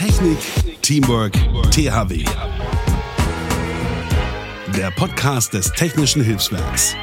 Technik, Teamwork, THW. Der Podcast des Technischen Hilfswerks.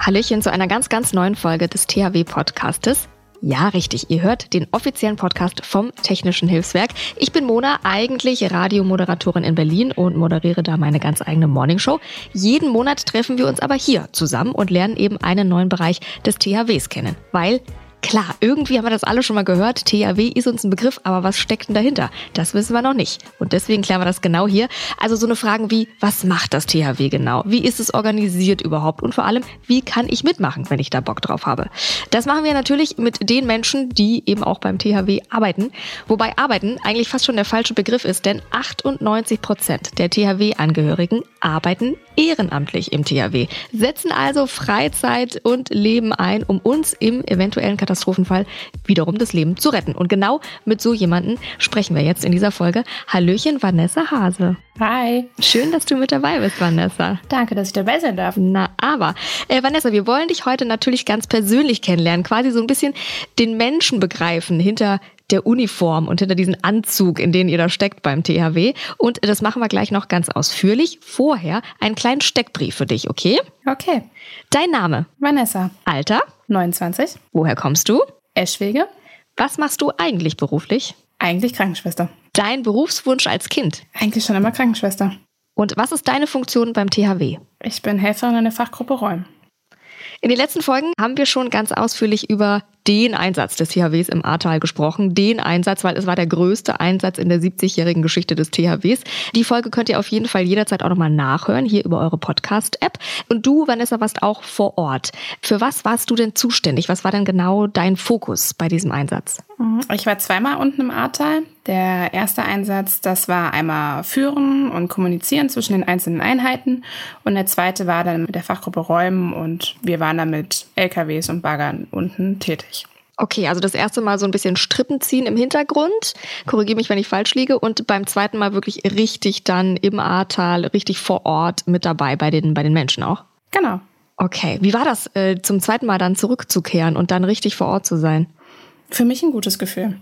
Hallöchen zu einer ganz, ganz neuen Folge des THW-Podcastes. Ja, richtig. Ihr hört den offiziellen Podcast vom Technischen Hilfswerk. Ich bin Mona, eigentlich Radiomoderatorin in Berlin und moderiere da meine ganz eigene Morningshow. Jeden Monat treffen wir uns aber hier zusammen und lernen eben einen neuen Bereich des THWs kennen, weil Klar, irgendwie haben wir das alle schon mal gehört. THW ist uns ein Begriff, aber was steckt denn dahinter? Das wissen wir noch nicht. Und deswegen klären wir das genau hier. Also so eine Fragen wie, was macht das THW genau? Wie ist es organisiert überhaupt? Und vor allem, wie kann ich mitmachen, wenn ich da Bock drauf habe? Das machen wir natürlich mit den Menschen, die eben auch beim THW arbeiten. Wobei arbeiten eigentlich fast schon der falsche Begriff ist, denn 98 Prozent der THW-Angehörigen arbeiten ehrenamtlich im THW, setzen also Freizeit und Leben ein, um uns im eventuellen Katastrophen Katastrophenfall wiederum das Leben zu retten. Und genau mit so jemanden sprechen wir jetzt in dieser Folge. Hallöchen, Vanessa Hase. Hi. Schön, dass du mit dabei bist, Vanessa. Danke, dass ich dabei sein darf. Na, aber, äh, Vanessa, wir wollen dich heute natürlich ganz persönlich kennenlernen, quasi so ein bisschen den Menschen begreifen hinter der Uniform und hinter diesem Anzug, in den ihr da steckt beim THW. Und das machen wir gleich noch ganz ausführlich. Vorher einen kleinen Steckbrief für dich, okay? Okay. Dein Name? Vanessa. Alter? 29. Woher kommst du? Eschwege. Was machst du eigentlich beruflich? Eigentlich Krankenschwester. Dein Berufswunsch als Kind? Eigentlich schon immer Krankenschwester. Und was ist deine Funktion beim THW? Ich bin Helferin in der Fachgruppe Räumen. In den letzten Folgen haben wir schon ganz ausführlich über den Einsatz des THWs im Ahrtal gesprochen. Den Einsatz, weil es war der größte Einsatz in der 70-jährigen Geschichte des THWs. Die Folge könnt ihr auf jeden Fall jederzeit auch nochmal nachhören, hier über eure Podcast-App. Und du, Vanessa, warst auch vor Ort. Für was warst du denn zuständig? Was war denn genau dein Fokus bei diesem Einsatz? Mhm. Ich war zweimal unten im Ahrtal. Der erste Einsatz, das war einmal Führen und Kommunizieren zwischen den einzelnen Einheiten. Und der zweite war dann mit der Fachgruppe Räumen und wir waren dann mit LKWs und Baggern unten tätig. Okay, also das erste Mal so ein bisschen Strippen ziehen im Hintergrund. Korrigiere mich, wenn ich falsch liege. Und beim zweiten Mal wirklich richtig dann im Ahrtal, richtig vor Ort mit dabei bei den, bei den Menschen auch. Genau. Okay, wie war das, äh, zum zweiten Mal dann zurückzukehren und dann richtig vor Ort zu sein? Für mich ein gutes Gefühl.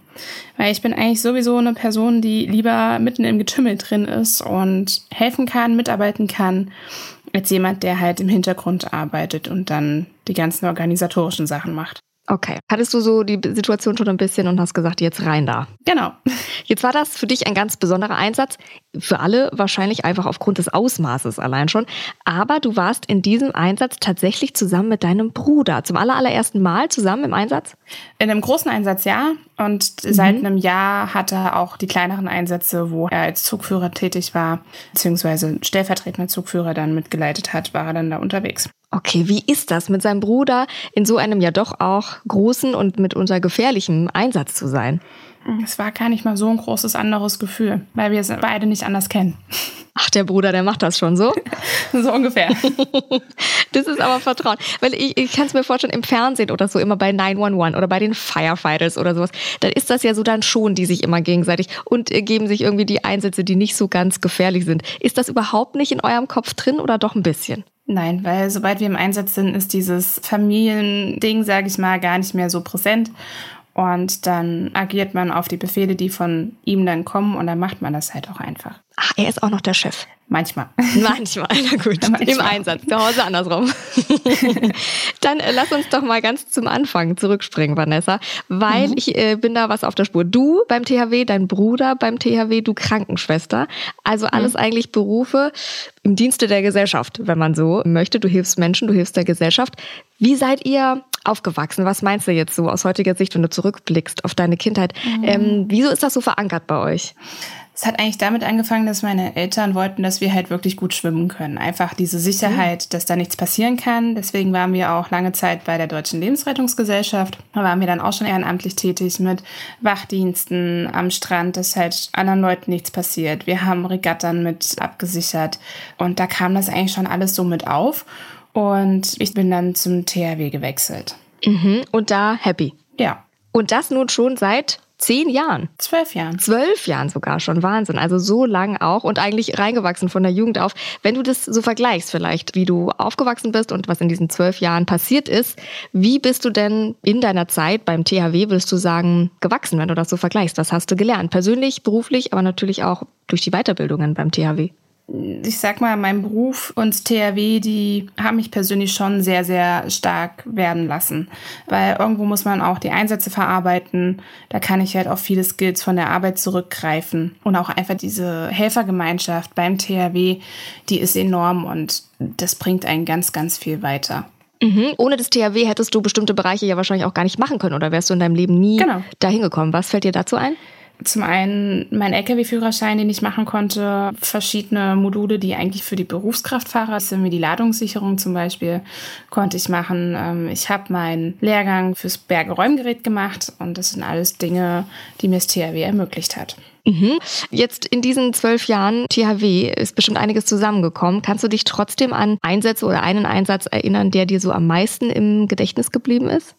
Weil ich bin eigentlich sowieso eine Person, die lieber mitten im Getümmel drin ist und helfen kann, mitarbeiten kann, als jemand, der halt im Hintergrund arbeitet und dann die ganzen organisatorischen Sachen macht. Okay. Hattest du so die Situation schon ein bisschen und hast gesagt, jetzt rein da? Genau. Jetzt war das für dich ein ganz besonderer Einsatz. Für alle wahrscheinlich einfach aufgrund des Ausmaßes allein schon. Aber du warst in diesem Einsatz tatsächlich zusammen mit deinem Bruder. Zum allerersten Mal zusammen im Einsatz? In einem großen Einsatz ja. Und mhm. seit einem Jahr hat er auch die kleineren Einsätze, wo er als Zugführer tätig war, beziehungsweise stellvertretender Zugführer dann mitgeleitet hat, war er dann da unterwegs. Okay, wie ist das, mit seinem Bruder in so einem ja doch auch großen und mitunter gefährlichen Einsatz zu sein? Es war gar nicht mal so ein großes anderes Gefühl, weil wir es beide nicht anders kennen. Ach, der Bruder, der macht das schon so? so ungefähr. das ist aber Vertrauen. Weil ich, ich kann es mir vorstellen, im Fernsehen oder so, immer bei 911 oder bei den Firefighters oder sowas, dann ist das ja so dann schon, die sich immer gegenseitig und äh, geben sich irgendwie die Einsätze, die nicht so ganz gefährlich sind. Ist das überhaupt nicht in eurem Kopf drin oder doch ein bisschen? Nein, weil sobald wir im Einsatz sind, ist dieses Familiending, sage ich mal, gar nicht mehr so präsent. Und dann agiert man auf die Befehle, die von ihm dann kommen und dann macht man das halt auch einfach. Ach, er ist auch noch der Chef. Manchmal. Manchmal, na gut. Manchmal. Im Einsatz, zu Hause andersrum. Dann äh, lass uns doch mal ganz zum Anfang zurückspringen, Vanessa, weil mhm. ich äh, bin da was auf der Spur. Du beim THW, dein Bruder beim THW, du Krankenschwester. Also alles mhm. eigentlich Berufe im Dienste der Gesellschaft, wenn man so möchte. Du hilfst Menschen, du hilfst der Gesellschaft. Wie seid ihr aufgewachsen? Was meinst du jetzt so aus heutiger Sicht, wenn du zurückblickst auf deine Kindheit? Mhm. Ähm, wieso ist das so verankert bei euch? Es hat eigentlich damit angefangen, dass meine Eltern wollten, dass wir halt wirklich gut schwimmen können. Einfach diese Sicherheit, mhm. dass da nichts passieren kann. Deswegen waren wir auch lange Zeit bei der Deutschen Lebensrettungsgesellschaft. Da waren wir dann auch schon ehrenamtlich tätig mit Wachdiensten am Strand, dass halt anderen Leuten nichts passiert. Wir haben Regattern mit abgesichert. Und da kam das eigentlich schon alles so mit auf. Und ich bin dann zum THW gewechselt. Mhm. Und da happy. Ja. Und das nun schon seit zehn Jahren. Zwölf Jahren. Zwölf Jahren sogar schon. Wahnsinn. Also so lang auch und eigentlich reingewachsen von der Jugend auf. Wenn du das so vergleichst vielleicht, wie du aufgewachsen bist und was in diesen zwölf Jahren passiert ist, wie bist du denn in deiner Zeit beim THW, willst du sagen, gewachsen, wenn du das so vergleichst? Was hast du gelernt? Persönlich, beruflich, aber natürlich auch durch die Weiterbildungen beim THW ich sag mal, mein Beruf und THW, die haben mich persönlich schon sehr, sehr stark werden lassen. Weil irgendwo muss man auch die Einsätze verarbeiten. Da kann ich halt auf viele Skills von der Arbeit zurückgreifen. Und auch einfach diese Helfergemeinschaft beim THW, die ist enorm und das bringt einen ganz, ganz viel weiter. Mhm. Ohne das THW hättest du bestimmte Bereiche ja wahrscheinlich auch gar nicht machen können oder wärst du in deinem Leben nie genau. dahin gekommen. Was fällt dir dazu ein? Zum einen mein Lkw-Führerschein, den ich machen konnte, verschiedene Module, die eigentlich für die Berufskraftfahrer sind, wie die Ladungssicherung zum Beispiel, konnte ich machen. Ähm, ich habe meinen Lehrgang fürs Bergeräumgerät gemacht und das sind alles Dinge, die mir das THW ermöglicht hat. Mhm. Jetzt in diesen zwölf Jahren THW ist bestimmt einiges zusammengekommen. Kannst du dich trotzdem an Einsätze oder einen Einsatz erinnern, der dir so am meisten im Gedächtnis geblieben ist?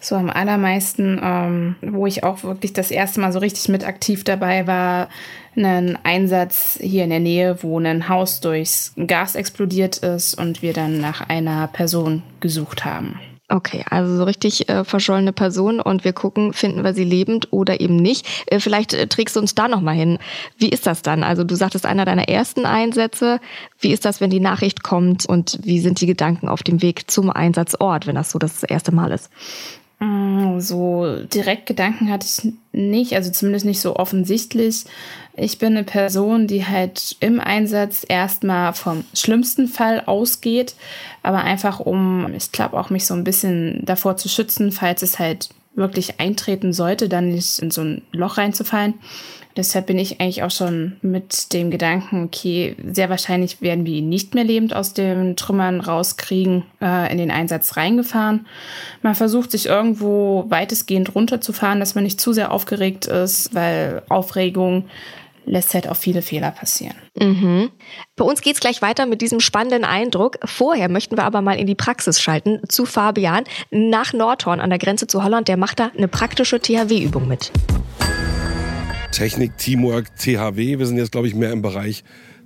So am allermeisten, ähm, wo ich auch wirklich das erste Mal so richtig mit aktiv dabei war, einen Einsatz hier in der Nähe, wo ein Haus durchs Gas explodiert ist und wir dann nach einer Person gesucht haben. Okay, also so richtig äh, verschollene Person und wir gucken, finden wir sie lebend oder eben nicht. Äh, vielleicht äh, trägst du uns da nochmal hin. Wie ist das dann? Also du sagtest einer deiner ersten Einsätze. Wie ist das, wenn die Nachricht kommt und wie sind die Gedanken auf dem Weg zum Einsatzort, wenn das so das erste Mal ist? Mm, so direkt Gedanken hatte ich nicht, also zumindest nicht so offensichtlich. Ich bin eine Person, die halt im Einsatz erstmal vom schlimmsten Fall ausgeht, aber einfach um, ich glaube auch mich so ein bisschen davor zu schützen, falls es halt wirklich eintreten sollte, dann nicht in so ein Loch reinzufallen. Deshalb bin ich eigentlich auch schon mit dem Gedanken, okay, sehr wahrscheinlich werden wir ihn nicht mehr lebend aus den Trümmern rauskriegen, äh, in den Einsatz reingefahren. Man versucht sich irgendwo weitestgehend runterzufahren, dass man nicht zu sehr aufgeregt ist, weil Aufregung lässt halt auch viele Fehler passieren. Mhm. Bei uns geht's gleich weiter mit diesem spannenden Eindruck. Vorher möchten wir aber mal in die Praxis schalten zu Fabian nach Nordhorn an der Grenze zu Holland. Der macht da eine praktische THW-Übung mit. Technik, Teamwork, THW. Wir sind jetzt, glaube ich, mehr im Bereich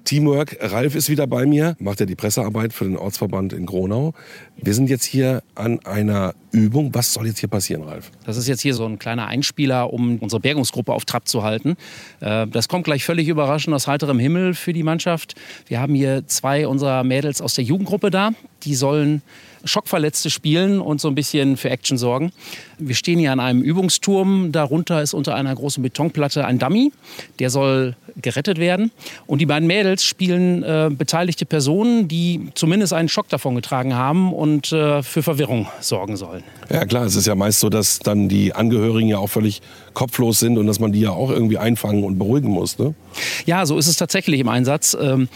Teamwork. Ralf ist wieder bei mir, macht ja die Pressearbeit für den Ortsverband in Gronau. Wir sind jetzt hier an einer Übung. Was soll jetzt hier passieren, Ralf? Das ist jetzt hier so ein kleiner Einspieler, um unsere Bergungsgruppe auf Trab zu halten. Äh, das kommt gleich völlig überraschend aus heiterem Himmel für die Mannschaft. Wir haben hier zwei unserer Mädels aus der Jugendgruppe da. Die sollen Schockverletzte spielen und so ein bisschen für Action sorgen. Wir stehen hier an einem Übungsturm. Darunter ist unter einer großen Betonplatte ein Dummy. Der soll gerettet werden. Und die beiden Mädels spielen äh, beteiligte Personen, die zumindest einen Schock davon getragen haben und äh, für Verwirrung sorgen sollen. Ja klar, es ist ja meist so, dass dann die Angehörigen ja auch völlig kopflos sind und dass man die ja auch irgendwie einfangen und beruhigen muss. Ne? Ja, so ist es tatsächlich im Einsatz. Ähm,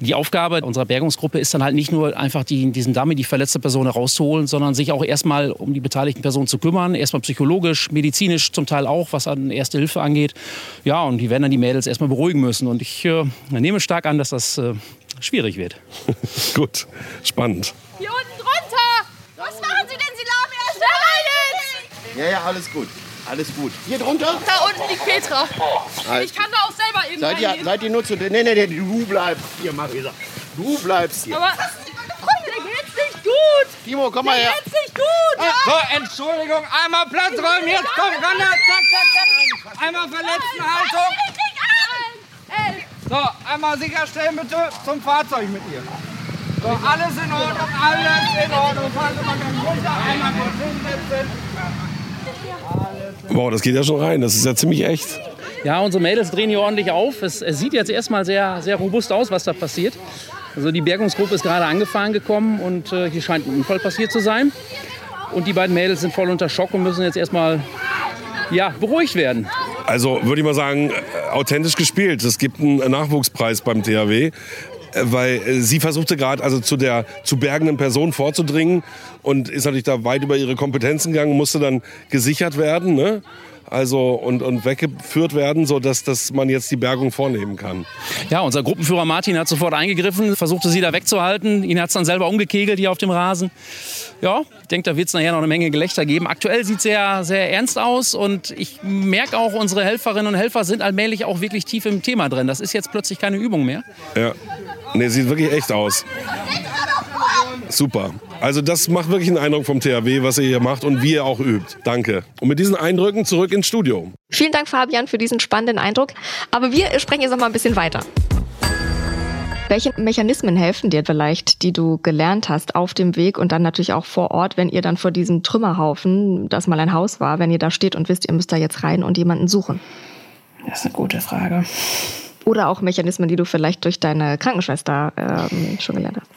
die Aufgabe unserer Bergungsgruppe ist dann halt nicht nur einfach die, diesen Dummy, die verletzte Person herauszuholen, sondern sich auch erstmal um die beteiligten Personen zu kümmern. Erstmal psychologisch, medizinisch zum Teil auch, was an Erste Hilfe angeht. Ja, und die werden dann die Mädels erstmal beruhigen müssen. Und ich äh, nehme stark an, dass das äh, schwierig wird. Gut, spannend. Hier unten drunter! Was machen Sie denn? Sie laufen erst rein! Ja, ja, alles gut. Alles gut. Hier drunter? Da unten liegt Petra. Ich kann da auch selber eben seid ihr, seid ihr nur zu... Nee, nee, nee, du bleibst hier, Marisa. Du bleibst hier. Aber Timo, komm mal her. Geht's nicht gut. Ja. So, Entschuldigung, einmal Platz räumen. Jetzt komm, Ronda, zack, zack, zack. Einmal Verletztenhaltung. So, einmal sicherstellen bitte zum Fahrzeug mit ihr. So, alles in Ordnung, alles in Ordnung. Fahren Sie mal ganz runter, einmal kurz hinsetzen. Wow, das geht ja schon rein. Das ist ja ziemlich echt. Ja, unsere Mädels drehen hier ordentlich auf. Es, es sieht jetzt erstmal sehr, sehr robust aus, was da passiert. Also die Bergungsgruppe ist gerade angefahren gekommen und äh, hier scheint ein Unfall passiert zu sein. Und die beiden Mädels sind voll unter Schock und müssen jetzt erstmal ja, beruhigt werden. Also würde ich mal sagen, äh, authentisch gespielt. Es gibt einen Nachwuchspreis beim THW. Äh, weil äh, sie versuchte gerade also zu der zu bergenden Person vorzudringen und ist natürlich da weit über ihre Kompetenzen gegangen, musste dann gesichert werden. Ne? Also und, und weggeführt werden, sodass dass man jetzt die Bergung vornehmen kann. Ja, unser Gruppenführer Martin hat sofort eingegriffen, versuchte sie da wegzuhalten. Ihn hat es dann selber umgekegelt hier auf dem Rasen. Ja, ich denke, da wird es nachher noch eine Menge Gelächter geben. Aktuell sieht es sehr, sehr ernst aus und ich merke auch, unsere Helferinnen und Helfer sind allmählich auch wirklich tief im Thema drin. Das ist jetzt plötzlich keine Übung mehr. Ja, nee, sieht wirklich echt aus. Super. Also das macht wirklich einen Eindruck vom THW, was ihr hier macht und wie ihr auch übt. Danke. Und mit diesen Eindrücken zurück ins Studio. Vielen Dank, Fabian, für diesen spannenden Eindruck. Aber wir sprechen jetzt noch mal ein bisschen weiter. Welche Mechanismen helfen dir vielleicht, die du gelernt hast auf dem Weg und dann natürlich auch vor Ort, wenn ihr dann vor diesem Trümmerhaufen, das mal ein Haus war, wenn ihr da steht und wisst, ihr müsst da jetzt rein und jemanden suchen? Das ist eine gute Frage. Oder auch Mechanismen, die du vielleicht durch deine Krankenschwester ähm, schon gelernt hast?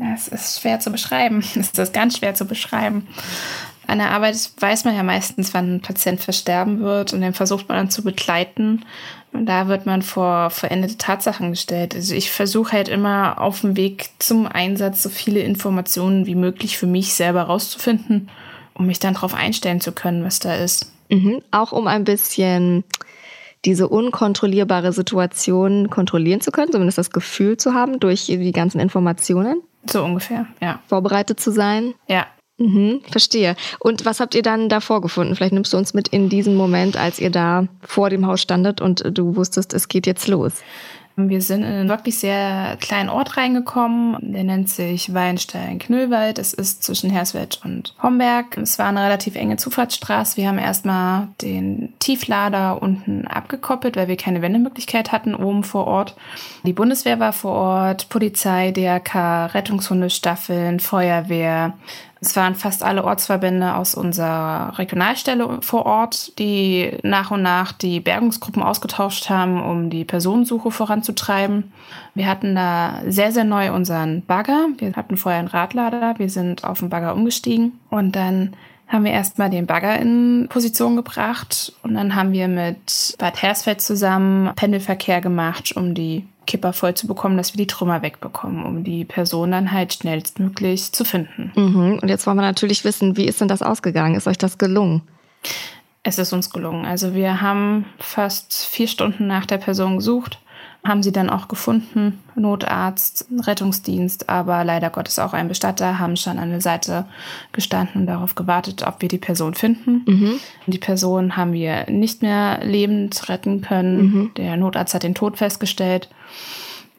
Das ist schwer zu beschreiben. Das ist ganz schwer zu beschreiben. An der Arbeit weiß man ja meistens, wann ein Patient versterben wird und den versucht man dann zu begleiten. Und da wird man vor verendete Tatsachen gestellt. Also ich versuche halt immer auf dem Weg zum Einsatz so viele Informationen wie möglich für mich selber rauszufinden, um mich dann darauf einstellen zu können, was da ist. Mhm. Auch um ein bisschen diese unkontrollierbare Situation kontrollieren zu können, zumindest das Gefühl zu haben durch die ganzen Informationen. So ungefähr, ja. Vorbereitet zu sein. Ja. Mhm, verstehe. Und was habt ihr dann da vorgefunden? Vielleicht nimmst du uns mit in diesen Moment, als ihr da vor dem Haus standet und du wusstest, es geht jetzt los. Wir sind in einen wirklich sehr kleinen Ort reingekommen. Der nennt sich Weinstein-Knüllwald. Es ist zwischen Hersfeld und Homberg. Es war eine relativ enge Zufahrtsstraße. Wir haben erstmal den Tieflader unten abgekoppelt, weil wir keine Wendemöglichkeit hatten oben vor Ort. Die Bundeswehr war vor Ort, Polizei, DRK, Rettungshundestaffeln, Feuerwehr, es waren fast alle Ortsverbände aus unserer Regionalstelle vor Ort, die nach und nach die Bergungsgruppen ausgetauscht haben, um die Personensuche voranzutreiben. Wir hatten da sehr, sehr neu unseren Bagger. Wir hatten vorher einen Radlader. Wir sind auf den Bagger umgestiegen und dann haben wir erstmal den Bagger in Position gebracht und dann haben wir mit Bad Hersfeld zusammen Pendelverkehr gemacht, um die Kipper voll zu bekommen, dass wir die Trümmer wegbekommen, um die Person dann halt schnellstmöglich zu finden. Mhm. Und jetzt wollen wir natürlich wissen, wie ist denn das ausgegangen? Ist euch das gelungen? Es ist uns gelungen. Also wir haben fast vier Stunden nach der Person gesucht haben sie dann auch gefunden, Notarzt, Rettungsdienst, aber leider Gottes auch ein Bestatter, haben schon an der Seite gestanden und darauf gewartet, ob wir die Person finden. Mhm. Die Person haben wir nicht mehr lebend retten können. Mhm. Der Notarzt hat den Tod festgestellt.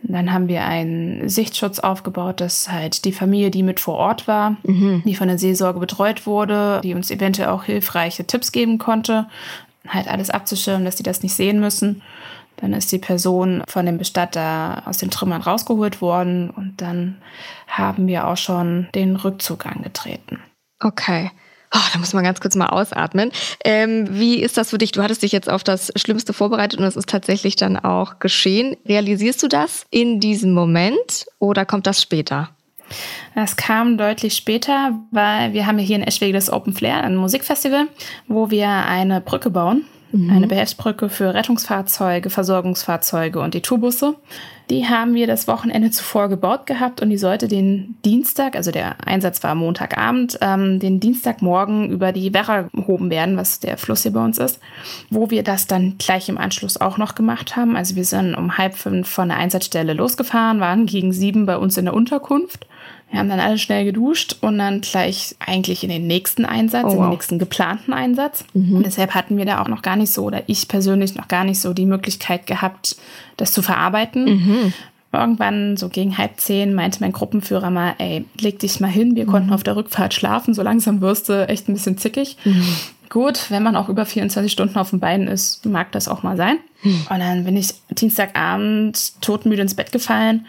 Dann haben wir einen Sichtschutz aufgebaut, dass halt die Familie, die mit vor Ort war, mhm. die von der Seelsorge betreut wurde, die uns eventuell auch hilfreiche Tipps geben konnte, halt alles abzuschirmen, dass sie das nicht sehen müssen. Dann ist die Person von dem Bestatter aus den Trümmern rausgeholt worden und dann haben wir auch schon den Rückzug angetreten. Okay. Oh, da muss man ganz kurz mal ausatmen. Ähm, wie ist das für dich? Du hattest dich jetzt auf das Schlimmste vorbereitet und es ist tatsächlich dann auch geschehen. Realisierst du das in diesem Moment oder kommt das später? Das kam deutlich später, weil wir haben hier in Eschwege das Open Flair, ein Musikfestival, wo wir eine Brücke bauen Mhm. Eine Behelfsbrücke für Rettungsfahrzeuge, Versorgungsfahrzeuge und die Tourbusse. Die haben wir das Wochenende zuvor gebaut gehabt und die sollte den Dienstag, also der Einsatz war Montagabend, ähm, den Dienstagmorgen über die Werra gehoben werden, was der Fluss hier bei uns ist, wo wir das dann gleich im Anschluss auch noch gemacht haben. Also wir sind um halb fünf von der Einsatzstelle losgefahren, waren gegen sieben bei uns in der Unterkunft wir haben dann alle schnell geduscht und dann gleich eigentlich in den nächsten Einsatz, oh, wow. in den nächsten geplanten Einsatz. Mhm. Und deshalb hatten wir da auch noch gar nicht so, oder ich persönlich noch gar nicht so die Möglichkeit gehabt, das zu verarbeiten. Mhm. Irgendwann, so gegen halb zehn, meinte mein Gruppenführer mal, ey, leg dich mal hin, wir mhm. konnten auf der Rückfahrt schlafen, so langsam wirst du echt ein bisschen zickig. Gut, wenn man auch über 24 Stunden auf den Beinen ist, mag das auch mal sein. Mhm. Und dann bin ich Dienstagabend todmüde ins Bett gefallen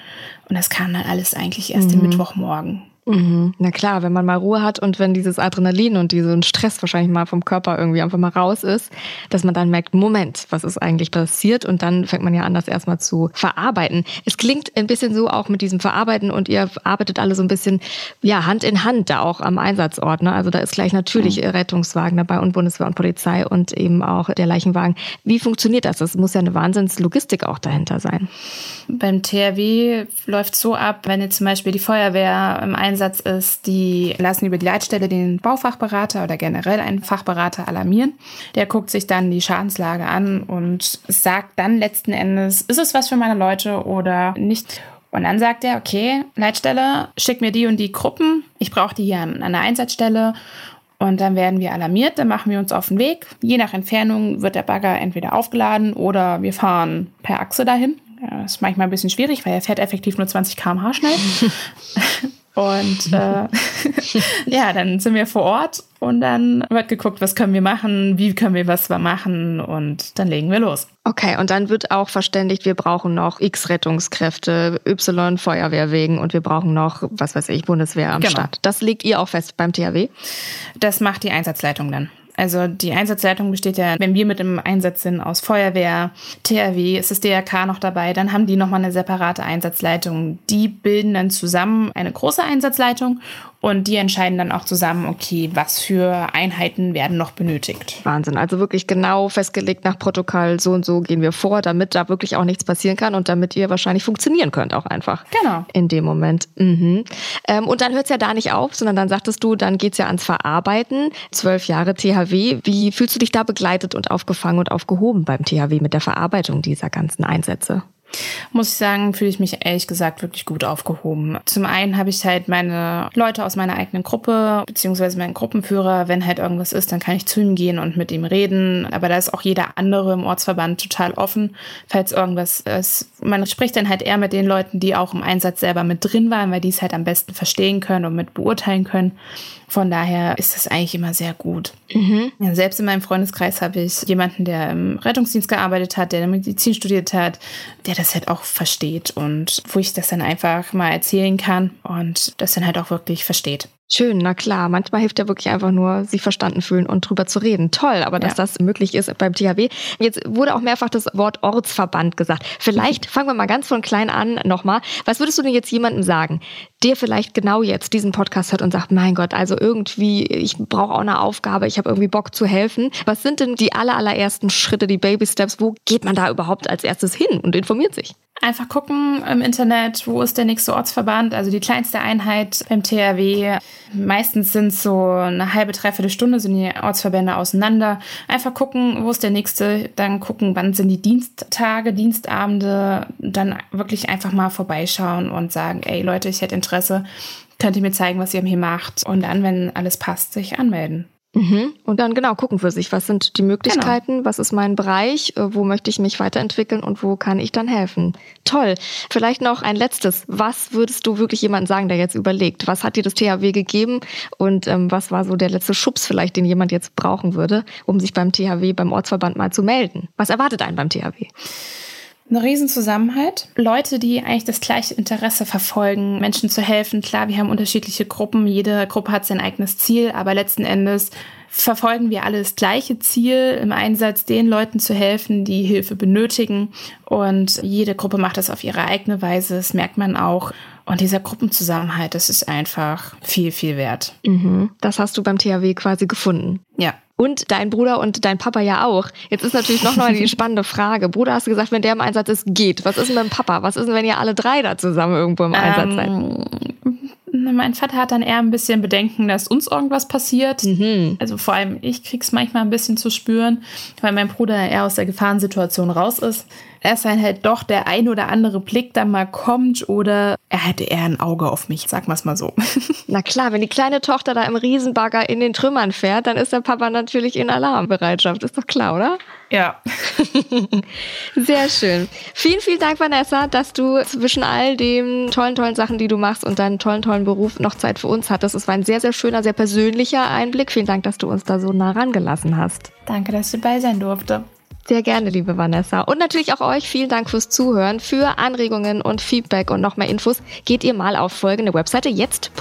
und das kam dann alles eigentlich erst mhm. den Mittwochmorgen. Mhm. Na klar, wenn man mal Ruhe hat und wenn dieses Adrenalin und diesen Stress wahrscheinlich mal vom Körper irgendwie einfach mal raus ist, dass man dann merkt, Moment, was ist eigentlich passiert? Und dann fängt man ja an, das erstmal zu verarbeiten. Es klingt ein bisschen so auch mit diesem Verarbeiten und ihr arbeitet alle so ein bisschen, ja, Hand in Hand da auch am Einsatzort. Ne? Also da ist gleich natürlich mhm. Rettungswagen dabei und Bundeswehr und Polizei und eben auch der Leichenwagen. Wie funktioniert das? Das muss ja eine Wahnsinnslogistik auch dahinter sein. Beim THW läuft so ab, wenn jetzt zum Beispiel die Feuerwehr im Einsatz Einsatz ist, die lassen über die Leitstelle den Baufachberater oder generell einen Fachberater alarmieren. Der guckt sich dann die Schadenslage an und sagt dann letzten Endes, ist es was für meine Leute oder nicht. Und dann sagt er, okay, Leitstelle, schick mir die und die Gruppen. Ich brauche die hier an einer Einsatzstelle. Und dann werden wir alarmiert, dann machen wir uns auf den Weg. Je nach Entfernung wird der Bagger entweder aufgeladen oder wir fahren per Achse dahin. Das ist manchmal ein bisschen schwierig, weil er fährt effektiv nur 20 km/h schnell. Und äh, ja, dann sind wir vor Ort und dann wird geguckt, was können wir machen, wie können wir was machen und dann legen wir los. Okay, und dann wird auch verständigt, wir brauchen noch X Rettungskräfte, Y Feuerwehrwegen und wir brauchen noch, was weiß ich, Bundeswehr am Genau. Start. Das legt ihr auch fest beim THW? Das macht die Einsatzleitung dann. Also die Einsatzleitung besteht ja, wenn wir mit im Einsatz sind, aus Feuerwehr, THW, ist das DRK noch dabei, dann haben die nochmal eine separate Einsatzleitung. Die bilden dann zusammen eine große Einsatzleitung und die entscheiden dann auch zusammen, okay, was für Einheiten werden noch benötigt. Wahnsinn. Also wirklich genau festgelegt nach Protokoll, so und so gehen wir vor, damit da wirklich auch nichts passieren kann und damit ihr wahrscheinlich funktionieren könnt auch einfach. Genau. In dem Moment. Mhm. Ähm, und dann hört es ja da nicht auf, sondern dann sagtest du, dann geht's ja ans Verarbeiten. Zwölf Jahre THW. Wie fühlst du dich da begleitet und aufgefangen und aufgehoben beim THW mit der Verarbeitung dieser ganzen Einsätze? Muss ich sagen, fühle ich mich ehrlich gesagt wirklich gut aufgehoben. Zum einen habe ich halt meine Leute aus meiner eigenen Gruppe, beziehungsweise meinen Gruppenführer. Wenn halt irgendwas ist, dann kann ich zu ihm gehen und mit ihm reden. Aber da ist auch jeder andere im Ortsverband total offen, falls irgendwas ist. Man spricht dann halt eher mit den Leuten, die auch im Einsatz selber mit drin waren, weil die es halt am besten verstehen können und mit beurteilen können. Von daher ist das eigentlich immer sehr gut. Ja, selbst in meinem Freundeskreis habe ich jemanden, der im Rettungsdienst gearbeitet hat, der Medizin studiert hat, der das halt auch versteht und wo ich das dann einfach mal erzählen kann und das dann halt auch wirklich versteht. Schön, na klar. Manchmal hilft ja wirklich einfach nur, sich verstanden fühlen und drüber zu reden. Toll, aber dass Ja. das möglich ist beim THW. Jetzt wurde auch mehrfach das Wort Ortsverband gesagt. Vielleicht fangen wir mal ganz von klein an nochmal. Was würdest du denn jetzt jemandem sagen, der vielleicht genau jetzt diesen Podcast hört und sagt, mein Gott, also irgendwie, ich brauche auch eine Aufgabe, ich habe irgendwie Bock zu helfen. Was sind denn die aller, allerersten Schritte, die Baby Steps? Wo geht man da überhaupt als erstes hin und informiert sich? Einfach gucken im Internet, wo ist der nächste Ortsverband, also die kleinste Einheit beim THW. Meistens sind so eine halbe, dreiviertel Stunde sind die Ortsverbände auseinander. Einfach gucken, wo ist der nächste, dann gucken, wann sind die Diensttage, Dienstabende, dann wirklich einfach mal vorbeischauen und sagen, ey Leute, ich hätte Interesse, könnt ihr mir zeigen, was ihr hier macht und dann, wenn alles passt, sich anmelden. Mhm. Und dann genau gucken für sich, was sind die Möglichkeiten, was ist mein Bereich, äh, wo möchte ich mich weiterentwickeln und wo kann ich dann helfen. Toll. Vielleicht noch ein letztes. Was würdest du wirklich jemandem sagen, der jetzt überlegt? Was hat dir das THW gegeben und ähm, was war so der letzte Schubs vielleicht, den jemand jetzt brauchen würde, um sich beim THW, beim Ortsverband mal zu melden? Was erwartet einen beim THW? Eine Riesenzusammenhalt. Leute, die eigentlich das gleiche Interesse verfolgen, Menschen zu helfen. Klar, wir haben unterschiedliche Gruppen. Jede Gruppe hat sein eigenes Ziel, aber letzten Endes verfolgen wir alle das gleiche Ziel im Einsatz, den Leuten zu helfen, die Hilfe benötigen. Und jede Gruppe macht das auf ihre eigene Weise. Das merkt man auch. Und dieser Gruppenzusammenhalt, das ist einfach viel, viel wert. Mhm. Das hast du beim THW quasi gefunden. Ja. Und dein Bruder und dein Papa ja auch. Jetzt ist natürlich noch mal die spannende Frage. Bruder, hast du gesagt, wenn der im Einsatz ist, geht. Was ist denn mit dem Papa? Was ist denn, wenn ihr alle drei da zusammen irgendwo im Einsatz seid? Ähm, mein Vater hat dann eher ein bisschen Bedenken, dass uns irgendwas passiert. Also vor allem ich krieg's manchmal ein bisschen zu spüren, weil mein Bruder eher aus der Gefahrensituation raus ist. Erst wenn halt doch der ein oder andere Blick dann mal kommt oder er hätte eher ein Auge auf mich, sag mal's mal so. Na klar, wenn die kleine Tochter da im Riesenbagger in den Trümmern fährt, dann ist der Papa natürlich in Alarmbereitschaft. Ist doch klar, oder? Ja. Sehr schön. Vielen, vielen Dank, Vanessa, dass du zwischen all den tollen, tollen Sachen, die du machst und deinen tollen, tollen Beruf noch Zeit für uns hattest. Es war ein sehr, sehr schöner, sehr persönlicher Einblick. Vielen Dank, dass du uns da so nah rangelassen hast. Danke, dass ich dabei sein durfte. Sehr gerne, liebe Vanessa. Und natürlich auch euch vielen Dank fürs Zuhören. Für Anregungen und Feedback und noch mehr Infos geht ihr mal auf folgende Webseite jetzt.thw.de.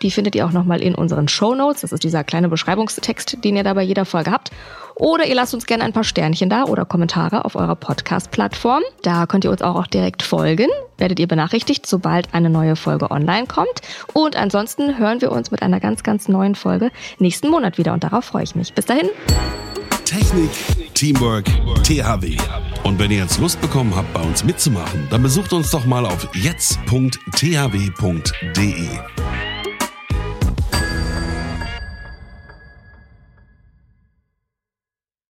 Die findet ihr auch nochmal in unseren Show Notes. Das ist dieser kleine Beschreibungstext, den ihr da bei jeder Folge habt. Oder ihr lasst uns gerne ein paar Sternchen da oder Kommentare auf eurer Podcast-Plattform. Da könnt ihr uns auch, auch direkt folgen. Werdet ihr benachrichtigt, sobald eine neue Folge online kommt. Und ansonsten hören wir uns mit einer ganz, ganz neuen Folge nächsten Monat wieder. Und darauf freue ich mich. Bis dahin. Technik, Teamwork, THW. Und wenn ihr jetzt Lust bekommen habt, bei uns mitzumachen, dann besucht uns doch mal auf jetzt.thw.de.